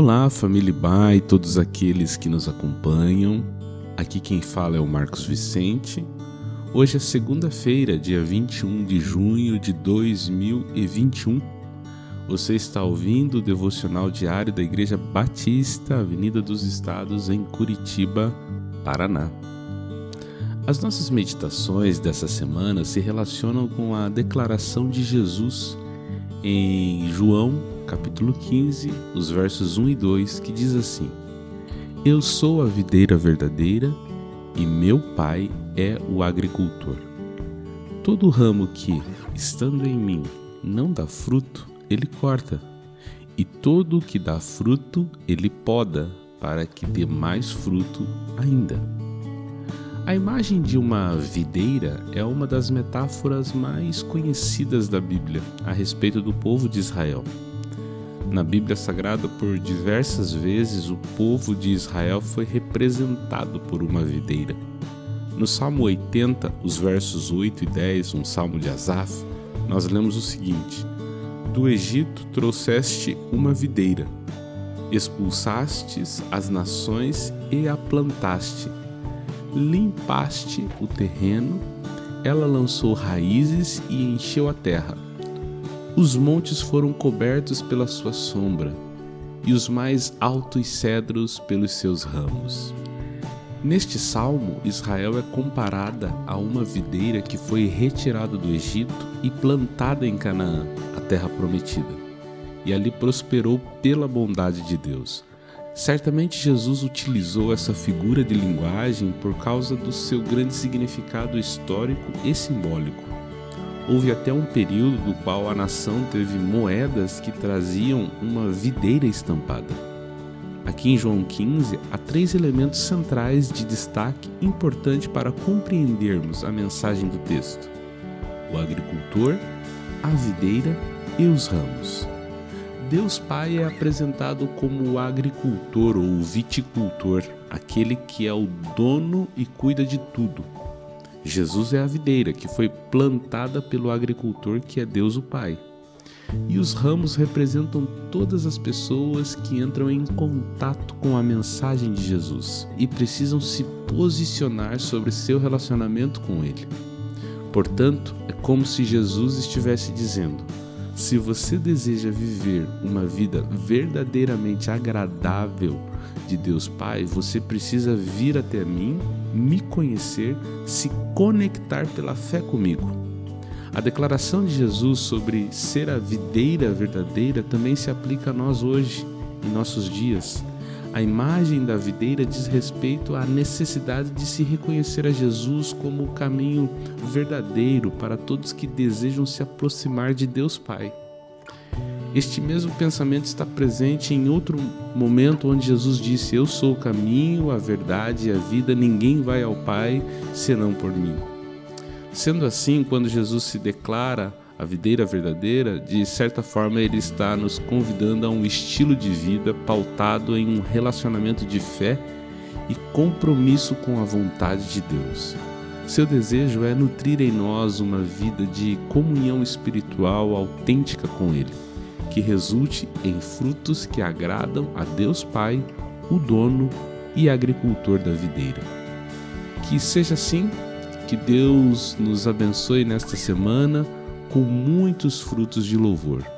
Olá, família Ba e todos aqueles que nos acompanham. Aqui quem fala é o Marcos Vicente. Hoje é segunda-feira, dia 21 de junho de 2021. Você está ouvindo o devocional diário da Igreja Batista, Avenida dos Estados, em Curitiba, Paraná. As nossas meditações dessa semana se relacionam com a declaração de Jesus em João capítulo 15, os versos 1 e 2, que diz assim: Eu sou a videira verdadeira e meu pai é o agricultor. Todo ramo que, estando em mim, não dá fruto, ele corta, e todo o que dá fruto, ele poda, para que dê mais fruto ainda. A imagem de uma videira é uma das metáforas mais conhecidas da Bíblia a respeito do povo de Israel. Na Bíblia Sagrada, por diversas vezes, o povo de Israel foi representado por uma videira. No Salmo 80, os versos 8 e 10, um salmo de Asaf, nós lemos o seguinte: Do Egito trouxeste uma videira, expulsastes as nações e a plantaste, limpaste o terreno, ela lançou raízes e encheu a terra os montes foram cobertos pela sua sombra, e os mais altos cedros pelos seus ramos. Neste salmo, Israel é comparada a uma videira que foi retirada do Egito e plantada em Canaã, a terra prometida, e ali prosperou pela bondade de Deus. Certamente Jesus utilizou essa figura de linguagem por causa do seu grande significado histórico e simbólico. Houve até um período do qual a nação teve moedas que traziam uma videira estampada. Aqui em João 15 há três elementos centrais de destaque importante para compreendermos a mensagem do texto: o agricultor, a videira e os ramos. Deus Pai é apresentado como o agricultor ou viticultor, aquele que é o dono e cuida de tudo, Jesus é a videira que foi plantada pelo agricultor que é Deus o Pai. E os ramos representam todas as pessoas que entram em contato com a mensagem de Jesus e precisam se posicionar sobre seu relacionamento com Ele. Portanto, é como se Jesus estivesse dizendo: se você deseja viver uma vida verdadeiramente agradável de Deus Pai, você precisa vir até mim, me conhecer, se conectar pela fé comigo. A declaração de Jesus sobre ser a videira verdadeira também se aplica a nós hoje, em nossos dias. A imagem da videira diz respeito à necessidade de se reconhecer a Jesus como o caminho verdadeiro para todos que desejam se aproximar de Deus Pai. Este mesmo pensamento está presente em outro momento onde Jesus disse: Eu sou o caminho, a verdade e a vida, ninguém vai ao Pai senão por mim. Sendo assim, quando Jesus se declara a videira verdadeira, de certa forma ele está nos convidando a um estilo de vida pautado em um relacionamento de fé e compromisso com a vontade de Deus. Seu desejo é nutrir em nós uma vida de comunhão espiritual autêntica com Ele que resulte em frutos que agradam a Deus Pai, o dono e agricultor da videira. Que seja assim, que Deus nos abençoe nesta semana com muitos frutos de louvor.